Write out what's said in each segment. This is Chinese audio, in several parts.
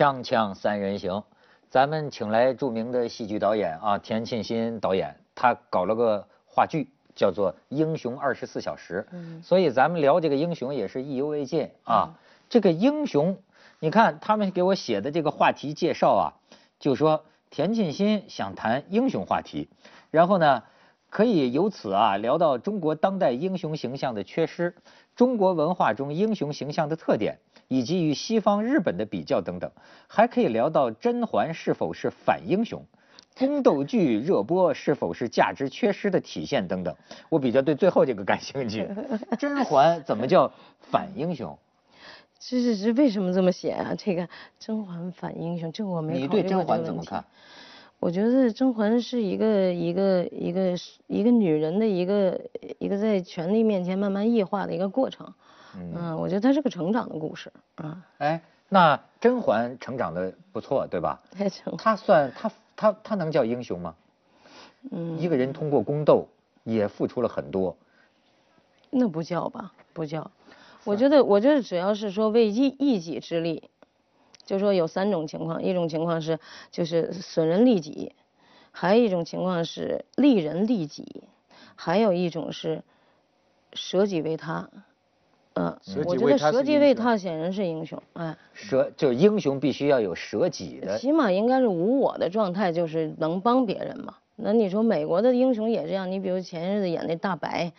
锵锵三人行，咱们请来著名的戏剧导演啊，田沁鑫导演，他搞了个话剧，叫做《英雄二十四小时》。嗯，所以咱们聊这个英雄也是意犹未尽啊。这个英雄，你看他们给我写的这个话题介绍啊，就说田沁鑫想谈英雄话题，然后呢，可以由此啊聊到中国当代英雄形象的缺失，中国文化中英雄形象的特点。以及与西方日本的比较等等，还可以聊到甄嬛是否是反英雄，宫斗剧热播是否是价值缺失的体现等等。我比较对最后这个感兴趣，甄嬛怎么叫反英雄？这是这为什么这么写啊？这个甄嬛反英雄，这我没你对甄嬛怎么看？我觉得甄嬛是一个一个一个一个女人的一个一个在权力面前慢慢异化的一个过程。嗯，我觉得它是个成长的故事啊。哎，那甄嬛成长的不错，对吧？太成。她算她她她能叫英雄吗？嗯。一个人通过宫斗也付出了很多。那不叫吧？不叫。我觉得，我觉得只要是说为一一己之力，就说有三种情况：一种情况是就是损人利己，还有一种情况是利人利己，还有一种是舍己为他。嗯，我觉得舍己为他显然是英雄，哎，舍就是英雄必须要有舍己的，起码应该是无我的状态，就是能帮别人嘛。那你说美国的英雄也这样，你比如前日子演那大白，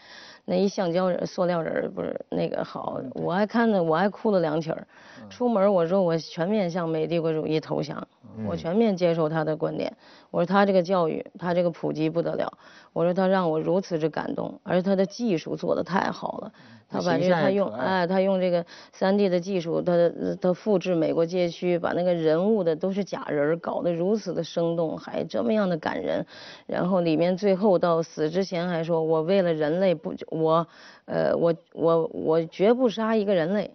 那一橡胶人、塑料人不是那个好，我还看着我还哭了两曲儿。出门我说我全面向美帝国主义投降，我全面接受他的观点。我说他这个教育，他这个普及不得了。我说他让我如此之感动，而且他的技术做得太好了。他把这个他用哎，他用这个三 D 的技术，他他复制美国街区，把那个人物的都是假人，搞得如此的生动，还这么样的感人。然后里面最后到死之前还说：“我为了人类不，我呃我我我绝不杀一个人类。”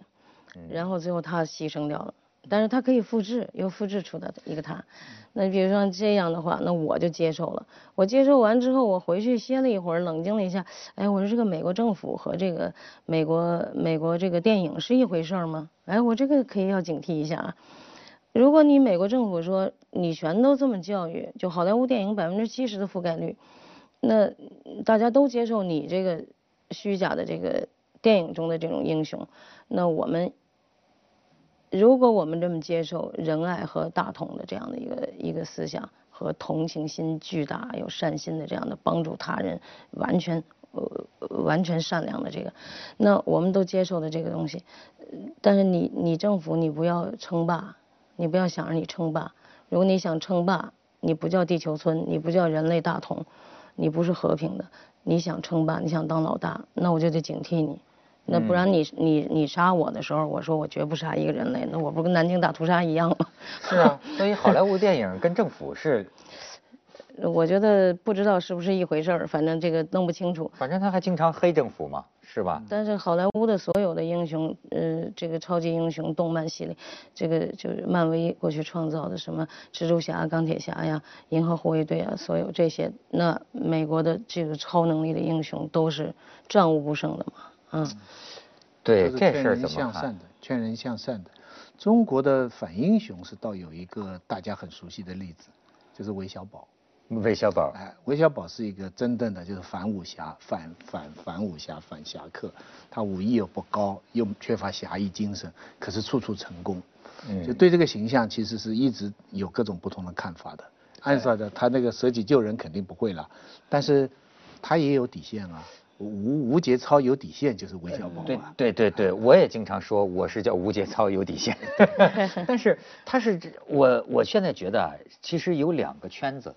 然后最后他牺牲掉了，但是他可以复制，又复制出的一个他。那比如说这样的话，那我就接受了。我接受完之后，我回去歇了一会儿，冷静了一下。哎，我说这个美国政府和这个美国美国这个电影是一回事儿吗？哎，我这个可以要警惕一下啊。如果你美国政府说你全都这么教育，就好莱坞电影百分之七十的覆盖率，那大家都接受你这个虚假的这个电影中的这种英雄，那我们。如果我们这么接受仁爱和大同的这样的一个一个思想和同情心巨大有善心的这样的帮助他人完全呃完全善良的这个，那我们都接受的这个东西，但是你你政府你不要称霸，你不要想着你称霸，如果你想称霸，你不叫地球村，你不叫人类大同，你不是和平的，你想称霸，你想当老大，那我就得警惕你。那不然你你你杀我的时候，我说我绝不杀一个人类，那我不跟南京大屠杀一样吗？是啊，所以好莱坞电影跟政府是，我觉得不知道是不是一回事儿，反正这个弄不清楚。反正他还经常黑政府嘛，是吧？但是好莱坞的所有的英雄，呃，这个超级英雄动漫系列，这个就是漫威过去创造的什么蜘蛛侠、钢铁侠呀、银河护卫队啊，所有这些，那美国的这个超能力的英雄都是战无不胜的嘛。嗯，对，这事儿怎么看？劝人向善的，中国的反英雄是倒有一个大家很熟悉的例子，就是韦小宝。韦小宝，哎，韦小宝是一个真正的就是反武侠、反反反武侠、反侠客。他武艺又不高，又缺乏侠义精神，可是处处成功。嗯，就对这个形象，其实是一直有各种不同的看法的。按说的，他那个舍己救人肯定不会了，但是他也有底线啊。吴吴节操有底线，就是韦小宝对对对对，我也经常说我是叫吴节操有底线。但是他是我我现在觉得啊，其实有两个圈子，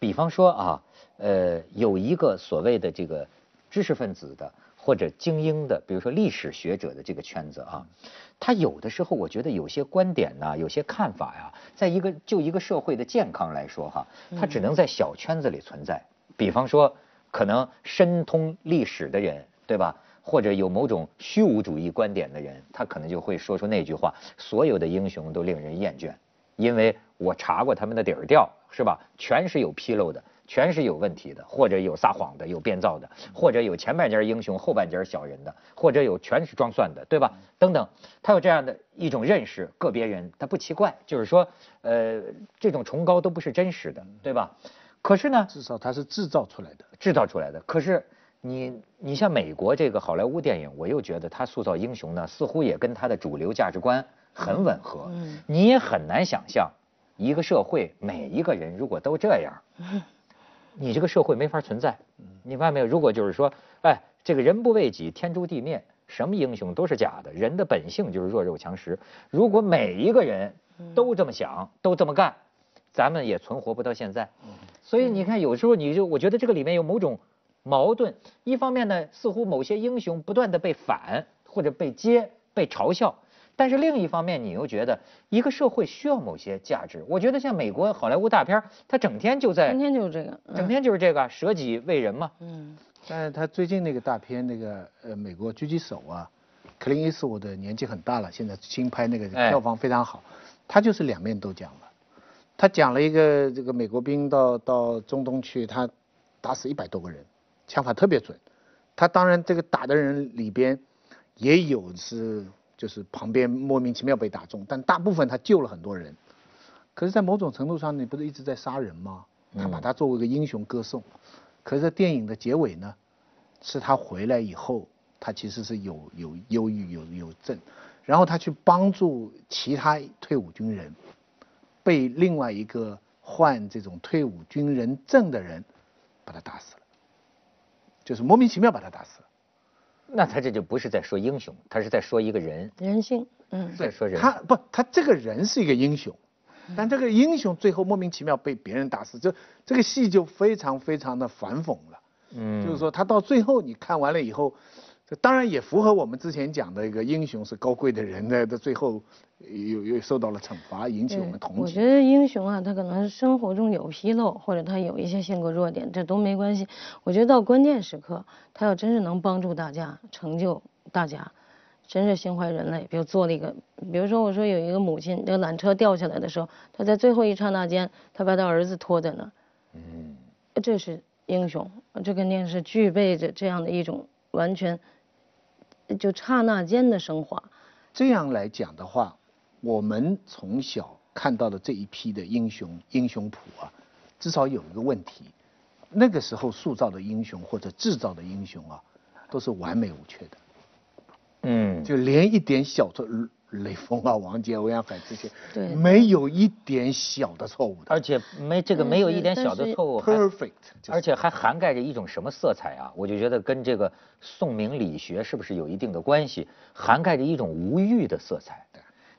比方说啊，呃，有一个所谓的这个知识分子的或者精英的，比如说历史学者的这个圈子啊，他有的时候我觉得有些观点呢，有些看法呀，在一个就一个社会的健康来说哈，他只能在小圈子里存在。比方说。可能深通历史的人，对吧？或者有某种虚无主义观点的人，他可能就会说出那句话：所有的英雄都令人厌倦，因为我查过他们的底儿调，是吧？全是有纰漏的，全是有问题的，或者有撒谎的，有编造的，或者有前半截英雄后半截小人的，或者有全是装蒜的，对吧？等等，他有这样的一种认识，个别人他不奇怪，就是说，呃，这种崇高都不是真实的，对吧？可是呢，至少他是制造出来的，制造出来的。可是你你像美国这个好莱坞电影，我又觉得他塑造英雄呢，似乎也跟他的主流价值观很吻合。嗯，你也很难想象一个社会每一个人如果都这样。你这个社会没法存在，你发现没有？如果就是说，哎，这个人不为己，天诛地灭，什么英雄都是假的。人的本性就是弱肉强食。如果每一个人都这么想，都这么干，咱们也存活不到现在。所以你看，有时候你就我觉得这个里面有某种矛盾。一方面呢，似乎某些英雄不断的被反或者被揭、被嘲笑。但是另一方面，你又觉得一个社会需要某些价值。我觉得像美国好莱坞大片，它整天就在，整天就是这个，整天就是这个舍己为人嘛。嗯。但是他最近那个大片，那个呃，美国狙击手啊，克林伊斯，伍的年纪很大了，现在新拍那个票房非常好。他就是两面都讲了，他讲了一个这个美国兵到到中东去，他打死一百多个人，枪法特别准。他当然这个打的人里边也有是。就是旁边莫名其妙被打中，但大部分他救了很多人。可是，在某种程度上，你不是一直在杀人吗？他把他作为一个英雄歌颂。可是，在电影的结尾呢，是他回来以后，他其实是有有忧郁、有有症，然后他去帮助其他退伍军人，被另外一个患这种退伍军人症的人把他打死了，就是莫名其妙把他打死了。那他这就不是在说英雄，他是在说一个人人性，嗯，在说人。他不，他这个人是一个英雄，但这个英雄最后莫名其妙被别人打死，就这个戏就非常非常的反讽了。嗯，就是说他到最后你看完了以后。当然也符合我们之前讲的一个英雄是高贵的人的，的最后又又受到了惩罚，引起我们同情。我觉得英雄啊，他可能生活中有纰漏，或者他有一些性格弱点，这都没关系。我觉得到关键时刻，他要真是能帮助大家，成就大家，真是心怀人类。比如做了一个，比如说我说有一个母亲，这个缆车掉下来的时候，他在最后一刹那间，他把他儿子拖在那儿。嗯，这是英雄，这肯定是具备着这样的一种完全。就刹那间的升华，这样来讲的话，我们从小看到的这一批的英雄英雄谱啊，至少有一个问题，那个时候塑造的英雄或者制造的英雄啊，都是完美无缺的，嗯，就连一点小错。雷锋啊，王杰、欧阳海这些，对，没有一点小的错误的，而且没这个没有一点小的错误，perfect，而且还涵盖着一种什么色彩啊？我就觉得跟这个宋明理学是不是有一定的关系？涵盖着一种无欲的色彩。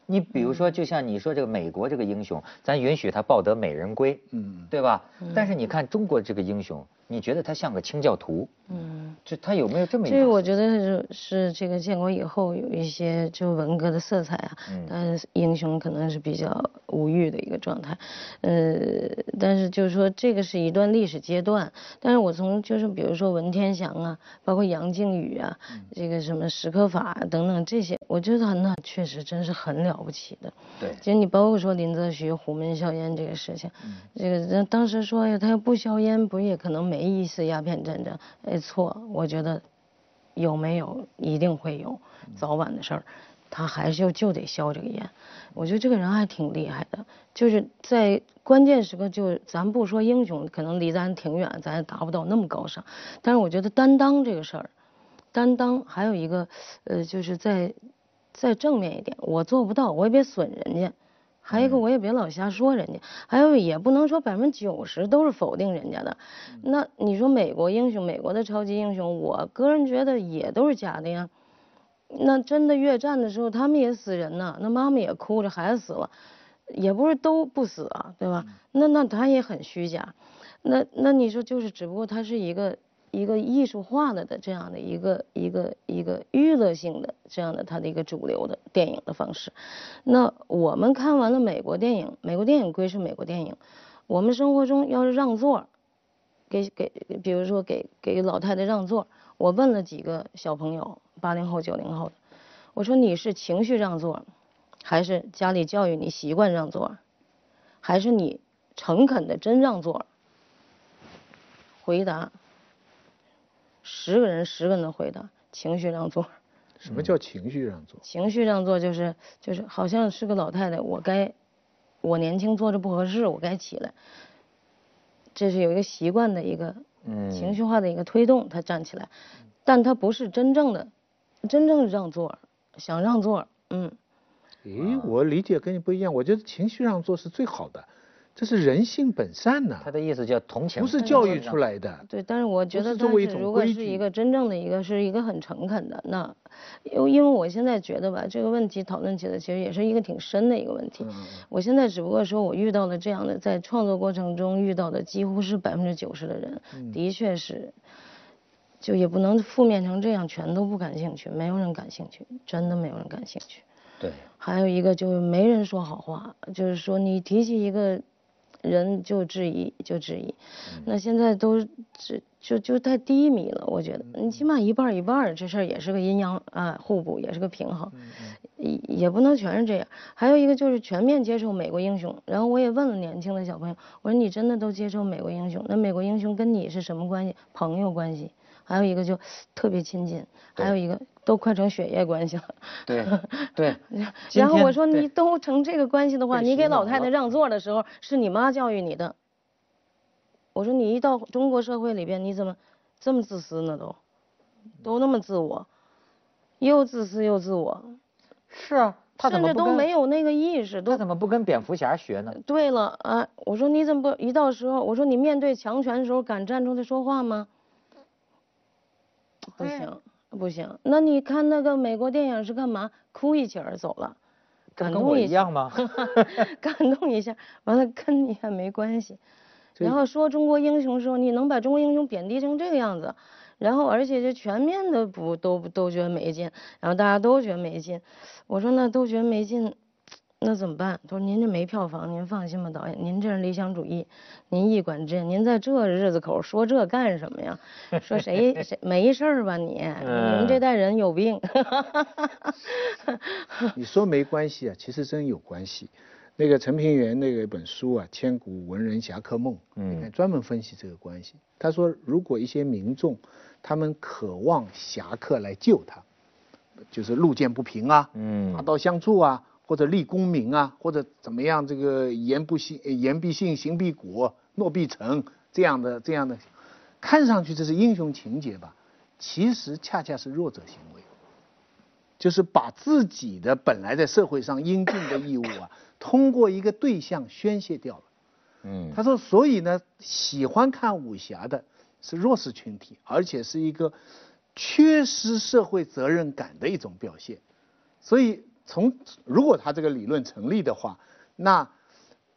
你比如说，就像你说这个美国这个英雄，咱允许他抱得美人归，嗯，对吧？但是你看中国这个英雄。你觉得他像个清教徒？嗯，就他有没有这么？这个我觉得是是这个建国以后有一些就文革的色彩啊。嗯。但是英雄可能是比较无欲的一个状态，呃，但是就是说这个是一段历史阶段。但是我从就是比如说文天祥啊，包括杨靖宇啊，这个什么史可法等等这些，我觉得那确实真是很了不起的。对。其实你包括说林则徐虎门销烟这个事情，这个当时说呀，他要不销烟，不也可能没。一次鸦片战争，哎，错，我觉得有没有一定会有，早晚的事儿，他还是就得消这个烟。我觉得这个人还挺厉害的，就是在关键时刻，就咱不说英雄，可能离咱挺远，咱也达不到那么高尚。但是我觉得担当这个事儿，担当还有一个，呃，就是在再正面一点，我做不到，我也别损人家。还有一个，我也别老瞎说人家。还有，也不能说百分之九十都是否定人家的。那你说美国英雄，美国的超级英雄，我个人觉得也都是假的呀。那真的越战的时候，他们也死人呢，那妈妈也哭着，孩子死了，也不是都不死啊，对吧？那那他也很虚假。那那你说就是，只不过他是一个。一个艺术化的的这样的一个一个一个娱乐性的这样的它的一个主流的电影的方式，那我们看完了美国电影，美国电影归是美国电影，我们生活中要是让座，给给比如说给给老太太让座，我问了几个小朋友，八零后九零后的，我说你是情绪让座，还是家里教育你习惯让座，还是你诚恳的真让座？回答，十个人十个人的回答，情绪让座。什么叫情绪让座？情绪让座就是就是好像是个老太太，我该，我年轻坐着不合适，我该起来。这是有一个习惯的一个情绪化的一个推动，他站起来，但他不是真正的真正让座，想让座，嗯。诶，我理解跟你不一样，我觉得情绪让座是最好的。这是人性本善呐，他的意思叫同情，不是教育出来的。对，但是我觉得，但是如果是一个真正的一个，是一个很诚恳的，那，因为因为我现在觉得吧，这个问题讨论起来其实也是一个挺深的一个问题。我现在只不过说我遇到了这样的，在创作过程中遇到的几乎是百分之九十的人，的确是，就也不能负面成这样，全都不感兴趣，没有人感兴趣，真的没有人感兴趣。对。还有一个就是没人说好话，就是说你提起一个。人就质疑，就质疑，那现在都这就就太低迷了。我觉得你起码一半一半，这事儿也是个阴阳啊互补，也是个平衡，也也不能全是这样。还有一个就是全面接受美国英雄。然后我也问了年轻的小朋友，我说你真的都接受美国英雄？那美国英雄跟你是什么关系？朋友关系？还有一个就特别亲近，还有一个都快成血液关系了。对对。然后我说你都成这个关系的话，你给老太太让座的时候是你妈教育你的。我说你一到中国社会里边，你怎么这么自私呢？都都那么自我，又自私又自我。是啊，他甚至都没有那个意识。他怎么不跟蝙蝠侠学呢？对了啊，我说你怎么不一到时候，我说你面对强权的时候敢站出来说话吗？不行，不行。那你看那个美国电影是干嘛？哭一起儿走了，感动一样吗？感动一下，完了跟你也没关系。然后说中国英雄时候，你能把中国英雄贬低成这个样子，然后而且就全面的不都都觉得没劲，然后大家都觉得没劲。我说那都觉得没劲。那怎么办？他说：“您这没票房，您放心吧，导演，您这是理想主义，您一管这，您在这日子口说这干什么呀？说谁谁没事儿吧你？你们这代人有病。你说没关系啊，其实真有关系。那个陈平原那个本书啊，《千古文人侠客梦》，嗯，专门分析这个关系。他说，如果一些民众他们渴望侠客来救他，就是路见不平啊，嗯，拔刀相助啊。”或者立功名啊，或者怎么样？这个言不信，言必信，行必果，诺必成，这样的这样的，看上去这是英雄情节吧？其实恰恰是弱者行为，就是把自己的本来在社会上应尽的义务啊，通过一个对象宣泄掉了。嗯，他说，所以呢，喜欢看武侠的是弱势群体，而且是一个缺失社会责任感的一种表现，所以。从如果他这个理论成立的话，那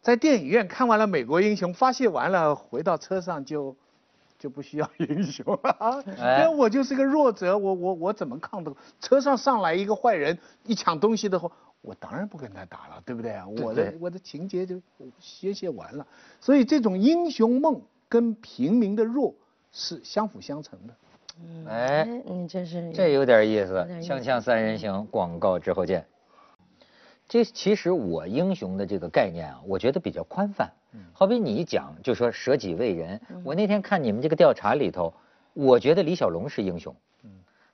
在电影院看完了《美国英雄》，发泄完了，回到车上就就不需要 英雄了，因为我就是个弱者，我我我怎么抗得？车上上来一个坏人，一抢东西的话，我当然不跟他打了，对不对啊？我的我的情节就歇歇完了，所以这种英雄梦跟平民的弱是相辅相成的。哎，你真是这有点意思。锵锵三人行，广告之后见。这其实我英雄的这个概念啊，我觉得比较宽泛。好比你一讲就说舍己为人，我那天看你们这个调查里头，我觉得李小龙是英雄。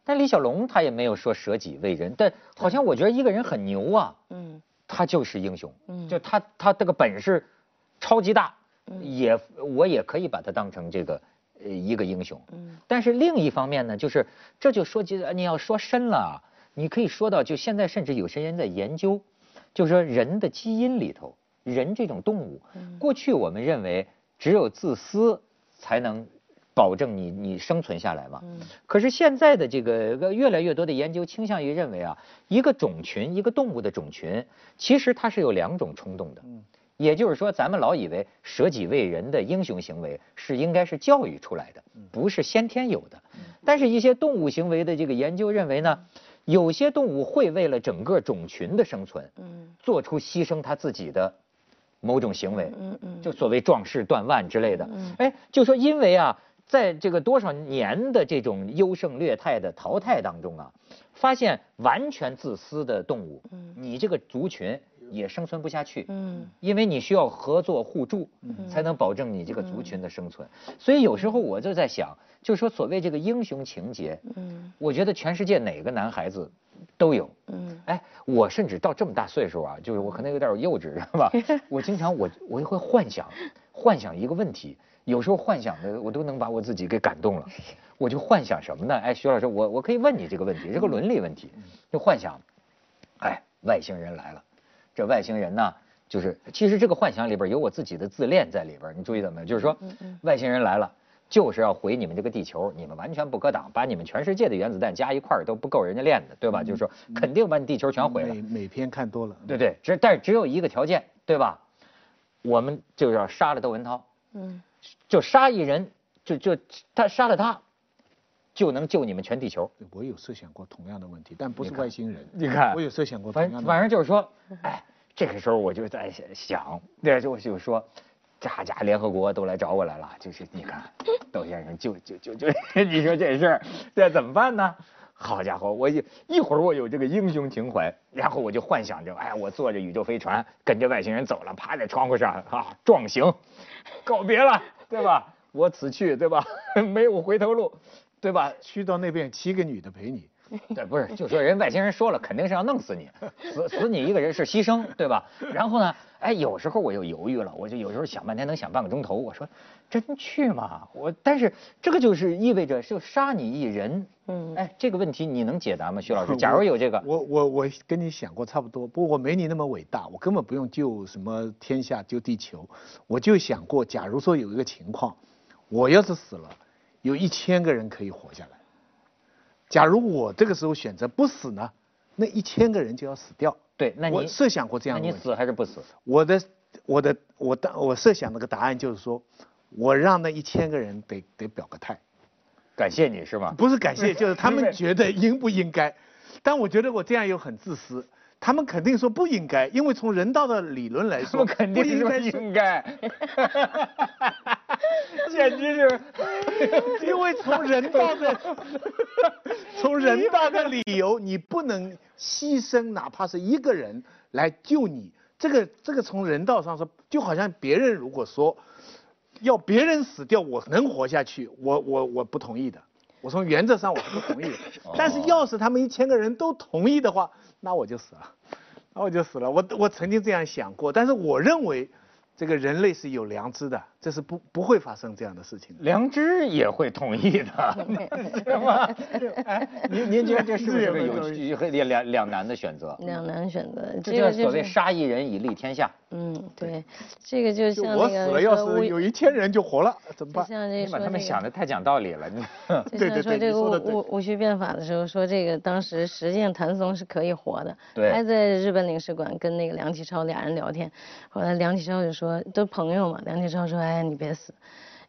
但李小龙他也没有说舍己为人，但好像我觉得一个人很牛啊，嗯他就是英雄。就他他这个本事超级大，也我也可以把他当成这个呃一个英雄。嗯但是另一方面呢，就是这就说起你要说深了，你可以说到就现在甚至有些人在研究。就是说，人的基因里头，人这种动物，过去我们认为只有自私才能保证你你生存下来嘛。可是现在的这个越来越多的研究倾向于认为啊，一个种群，一个动物的种群，其实它是有两种冲动的。也就是说，咱们老以为舍己为人的英雄行为是应该是教育出来的，不是先天有的。但是，一些动物行为的这个研究认为呢。有些动物会为了整个种群的生存，嗯，做出牺牲它自己的某种行为，嗯嗯，就所谓壮士断腕之类的，嗯，哎，就说因为啊，在这个多少年的这种优胜劣汰的淘汰当中啊，发现完全自私的动物，嗯，你这个族群也生存不下去。嗯，因为你需要合作互助，才能保证你这个族群的生存。所以有时候我就在想，就说所谓这个英雄情节，嗯，我觉得全世界哪个男孩子都有。嗯，哎，我甚至到这么大岁数啊，就是我可能有点幼稚，是吧？我经常我我会幻想，幻想一个问题。有时候幻想的我都能把我自己给感动了，我就幻想什么呢？哎，徐老师，我我可以问你这个问题，这个伦理问题，就幻想，哎，外星人来了，这外星人呢，就是其实这个幻想里边有我自己的自恋在里边，你注意到没有？就是说，外星人来了，就是要毁你们这个地球，你们完全不可挡，把你们全世界的原子弹加一块儿都不够人家练的，对吧？就是说，肯定把你地球全毁了。每每篇看多了，对对，只但是只有一个条件，对吧？我们就要杀了窦文涛。嗯。就杀一人，就就他杀了他，就能救你们全地球。我有设想过同样的问题，但不是外星人。你看，我有设想过。反正反正就是说，哎，这个时候我就在想，对，就就说，家家联合国都来找我来了，就是你看，窦先生就就就就，你说这事儿这怎么办呢？好家伙，我一一会儿我有这个英雄情怀，然后我就幻想着，哎，我坐着宇宙飞船跟着外星人走了，趴在窗户上啊，撞行，告别了，对吧？我此去，对吧？没有回头路，对吧？去到那边，七个女的陪你。对，不是，就说人外星人说了，肯定是要弄死你，死死你一个人是牺牲，对吧？然后呢，哎，有时候我又犹豫了，我就有时候想半天，能想半个钟头。我说，真去吗？我，但是这个就是意味着就杀你一人，嗯，哎，这个问题你能解答吗，徐老师？假如有这个，我我我跟你想过差不多，不过我没你那么伟大，我根本不用救什么天下救地球，我就想过，假如说有一个情况，我要是死了，有一千个人可以活下来。假如我这个时候选择不死呢，那一千个人就要死掉。对，那你设想过这样？那你死还是不死？我的，我的，我当，我设想那个答案就是说，我让那一千个人得得表个态，感谢你是吗？不是感谢，就是他们觉得应不应该。但我觉得我这样又很自私，他们肯定说不应该，因为从人道的理论来说，肯定是不应该。简直是，因为从人道的，从人道的理由，你不能牺牲哪怕是一个人来救你。这个这个从人道上说，就好像别人如果说要别人死掉，我能活下去，我我我不同意的。我从原则上我是不同意的。但是要是他们一千个人都同意的话，那我就死了，那我就死了。我我曾经这样想过，但是我认为。这个人类是有良知的，这是不不会发生这样的事情。良知也会同意的，是吗？您您觉得这是不是个有 两两难的选择？两难选择，这叫所谓杀一人以利天下。嗯，对，这个就像我死了，要是有一千人就活了，怎么办？你把他们想的太讲道理了。你对对对，说这个戊戊戊戌变法的时候，说这个当时实际上谭松是可以活的，对，还在日本领事馆跟那个梁启超俩人聊天，后来梁启超就说都朋友嘛，梁启超说哎你别死。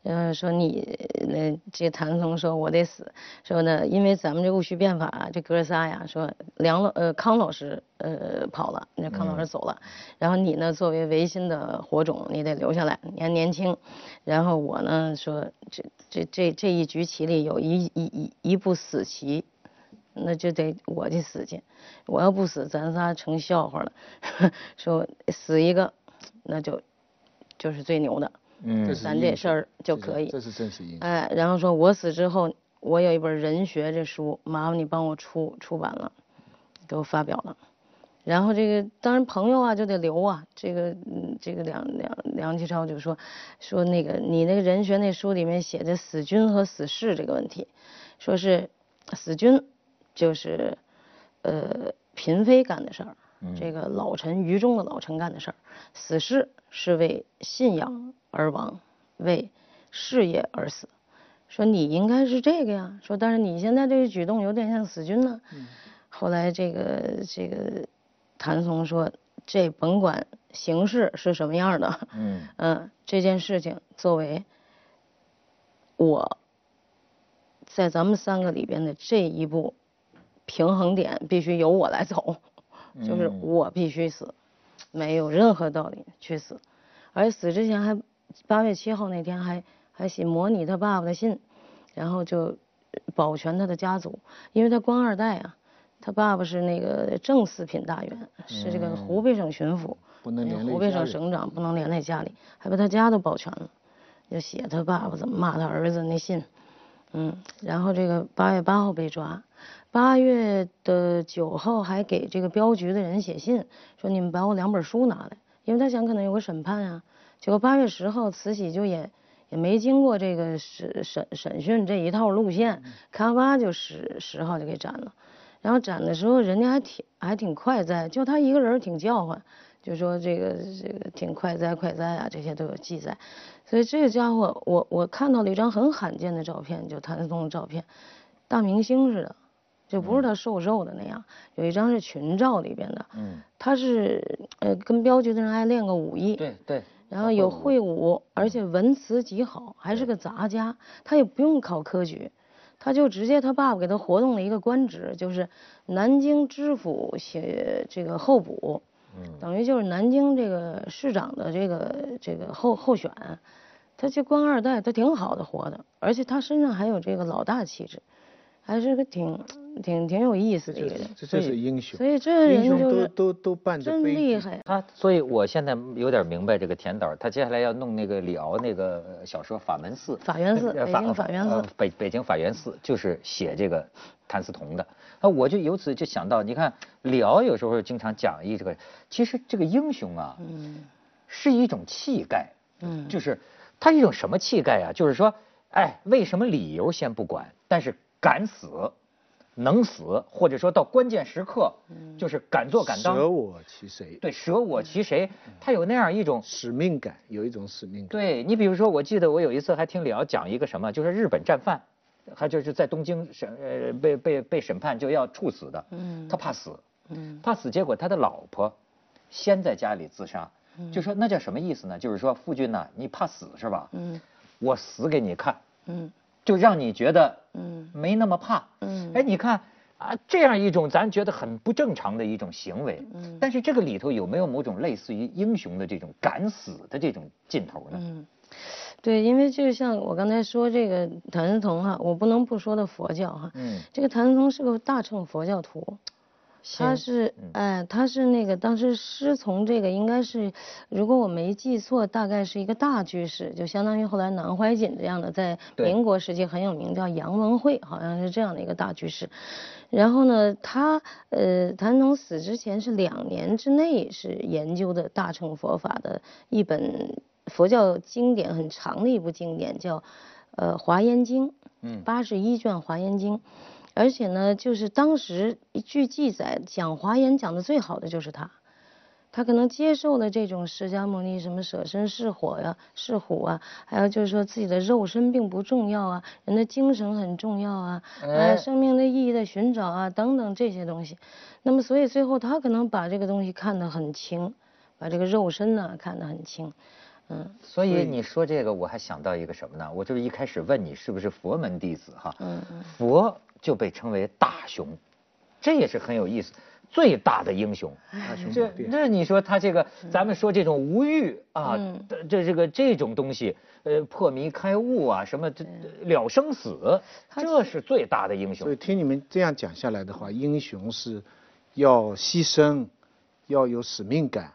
然后说你那这谭松说我得死，说呢因为咱们这戊戌变法这哥仨呀，说梁老呃康老师呃跑了，那康老师走了，然后你呢作为维新的火种，你得留下来，你还年轻，然后我呢说这这这这一局棋里有一一一一步死棋，那就得我去死去，我要不死咱仨成笑话了，说死一个那就就是最牛的。嗯，咱这事儿就可以，这是真实意哎，然后说我死之后，我有一本人学这书，麻烦你帮我出出版了，给我发表了。然后这个当然朋友啊就得留啊，这个嗯这个梁梁梁启超就说说那个你那个人学那书里面写的死君和死士这个问题，说是死君就是呃嫔妃干的事儿，这个老臣愚忠的老臣干的事儿，死士是为信仰。而亡，为事业而死。说你应该是这个呀。说但是你现在这个举动有点像死军呢。后来这个这个谭松说，这甭管形式是什么样的，嗯 嗯，这件事情作为我在咱们三个里边的这一步平衡点，必须由我来走，就是我必须死，没有任何道理去死，而死之前还。八月七号那天还还写模拟他爸爸的信，然后就保全他的家族，因为他官二代啊，他爸爸是那个正四品大员，是这个湖北省巡抚，不能连累湖北省省长，不能连累家里，还把他家都保全了，就写他爸爸怎么骂他儿子那信，嗯，然后这个八月八号被抓，八月的九号还给这个镖局的人写信，说你们把我两本书拿来，因为他想可能有个审判啊。结果八月十号，慈禧就也也没经过这个审审审讯这一套路线，咔吧就十十号就给斩了。然后斩的时候，人家还挺还挺快哉，就他一个人挺叫唤，就说这个这个挺快哉快哉啊，这些都有记载。所以这个家伙，我我看到了一张很罕见的照片，就谭嗣同的照片，大明星似的，就不是他瘦瘦的那样。有一张是群照里边的，嗯，他是呃跟镖局的人还练过武艺，对对，然后有会武，而且文辞极好，还是个杂家，他也不用考科举，他就直接他爸爸给他活动了一个官职，就是南京知府写这个候补，等于就是南京这个市长的这个这个候候选，他这官二代，他挺好的活的，而且他身上还有这个老大气质，还是个挺挺挺有意思的一个人，这这是英雄所，以这人英雄就是都都都伴着真悲剧。厉害。他，所以我现在有点明白这个田导，他接下来要弄那个李敖那个小说《法门寺》，法源寺呃北京法源寺呃北北京法源寺就是写这个谭嗣同的。啊，我就由此就想到，你看李敖有时候经常讲一这个，其实这个英雄啊，嗯是一种气概，嗯，就是他一种什么气概啊？就是说，哎，为什么理由先不管，但是敢死，能死，或者说到关键时刻，就是敢做敢当，舍我其谁？对，舍我其谁，他有那样一种。使命感，有一种使命感。对你比如说，我记得我有一次还听李敖讲一个什么，就是日本战犯，他就是在东京审呃被被被审判就要处死的，嗯他怕死，嗯怕死，结果他的老婆先在家里自杀，就说那叫什么意思呢？就是说夫君呐、你怕死是吧？嗯我死给你看，嗯就让你觉得嗯。没那么怕。嗯。哎，你看啊，这样一种咱觉得很不正常的一种行为，嗯。但是这个里头有没有某种类似于英雄的这种敢死的这种劲头呢？嗯，对，因为就像我刚才说这个谭嗣同哈，我不能不说的佛教哈，嗯，这个谭嗣同是个大乘佛教徒，他是哎，他是那个当时师从这个应该是，如果我没记错，大概是一个大居士，就相当于后来南怀瑾这样的，在民国时期很有名，叫杨文慧，好像是这样的一个大居士。然后呢，他呃，谭嗣同死之前是两年之内是研究的大乘佛法的一本佛教经典，很长的一部经典，叫呃《华严经》，嗯八十一卷《华严经》。而且呢，就是当时据记载，讲华严讲的最好的就是他，他可能接受了这种释迦牟尼什么舍身是火呀、是虎啊，还有就是说自己的肉身并不重要啊，人的精神很重要啊，哎呃，生命的意义的寻找啊等等这些东西。那么所以最后他可能把这个东西看得很轻，把这个肉身呢看得很轻，嗯所以你说这个，我还想到一个什么呢？我就是一开始问你是不是佛门弟子哈，嗯嗯佛就被称为大雄，这也是很有意思，最大的英雄。大雄这宝殿那你说他这个，咱们说这种无欲啊，这这个这种东西，呃，破迷开悟啊，什么这了生死，这是最大的英雄。所以听你们这样讲下来的话，英雄是要牺牲，要有使命感，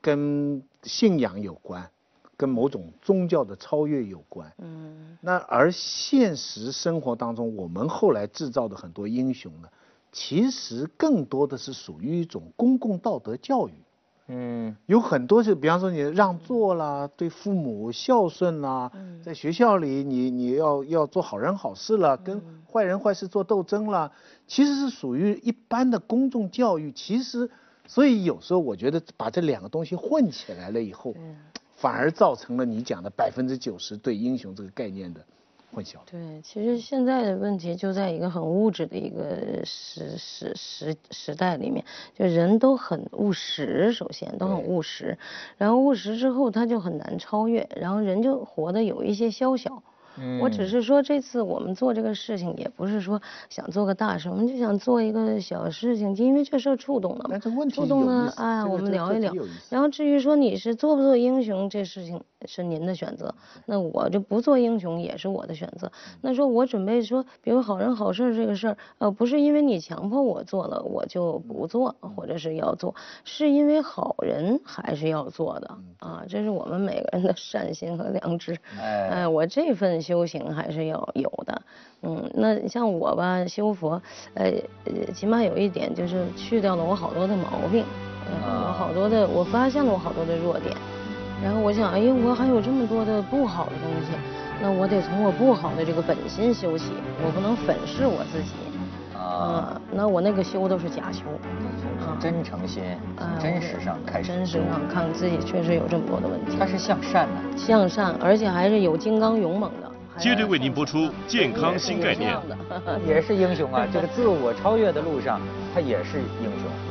跟信仰有关，跟某种宗教的超越有关。嗯那而现实生活当中，我们后来制造的很多英雄呢，其实更多的是属于一种公共道德教育。嗯有很多是，比方说你让座啦，对父母孝顺啦，在学校里你你要要做好人好事啦，跟坏人坏事做斗争啦，其实是属于一般的公众教育。其实，所以有时候我觉得把这两个东西混起来了以后，反而造成了你讲的百分之九十对英雄这个概念的混淆。对，其实现在的问题就在一个很物质的一个时时时时代里面，就人都很务实，首先都很务实，然后务实之后他就很难超越，然后人就活得有一些宵小，我只是说这次我们做这个事情，也不是说想做个大事，我们就想做一个小事情，就因为这事儿触动了嘛。触动了，哎，我们聊一聊。然后至于说你是做不做英雄，这事情是您的选择。那我就不做英雄也是我的选择。那说我准备说，比如好人好事这个事儿，呃，不是因为你强迫我做了，我就不做，或者是要做，是因为好人还是要做的啊。这是我们每个人的善心和良知。哎，我这份修行还是要有的。嗯，那像我吧，修佛，呃，起码有一点就是去掉了我好多的毛病，我好多的，我发现了我好多的弱点。然后我想，哎，我还有这么多的不好的东西，那我得从我不好的这个本心修起，我不能粉饰我自己。啊，那我那个修都是假修。真诚心，真实上开始，真实上看自己确实有这么多的问题。他是向善的，向善，而且还是有金刚勇猛的。接着为您播出健康新概念，也是英雄啊！这个自我超越的路上，他也是英雄。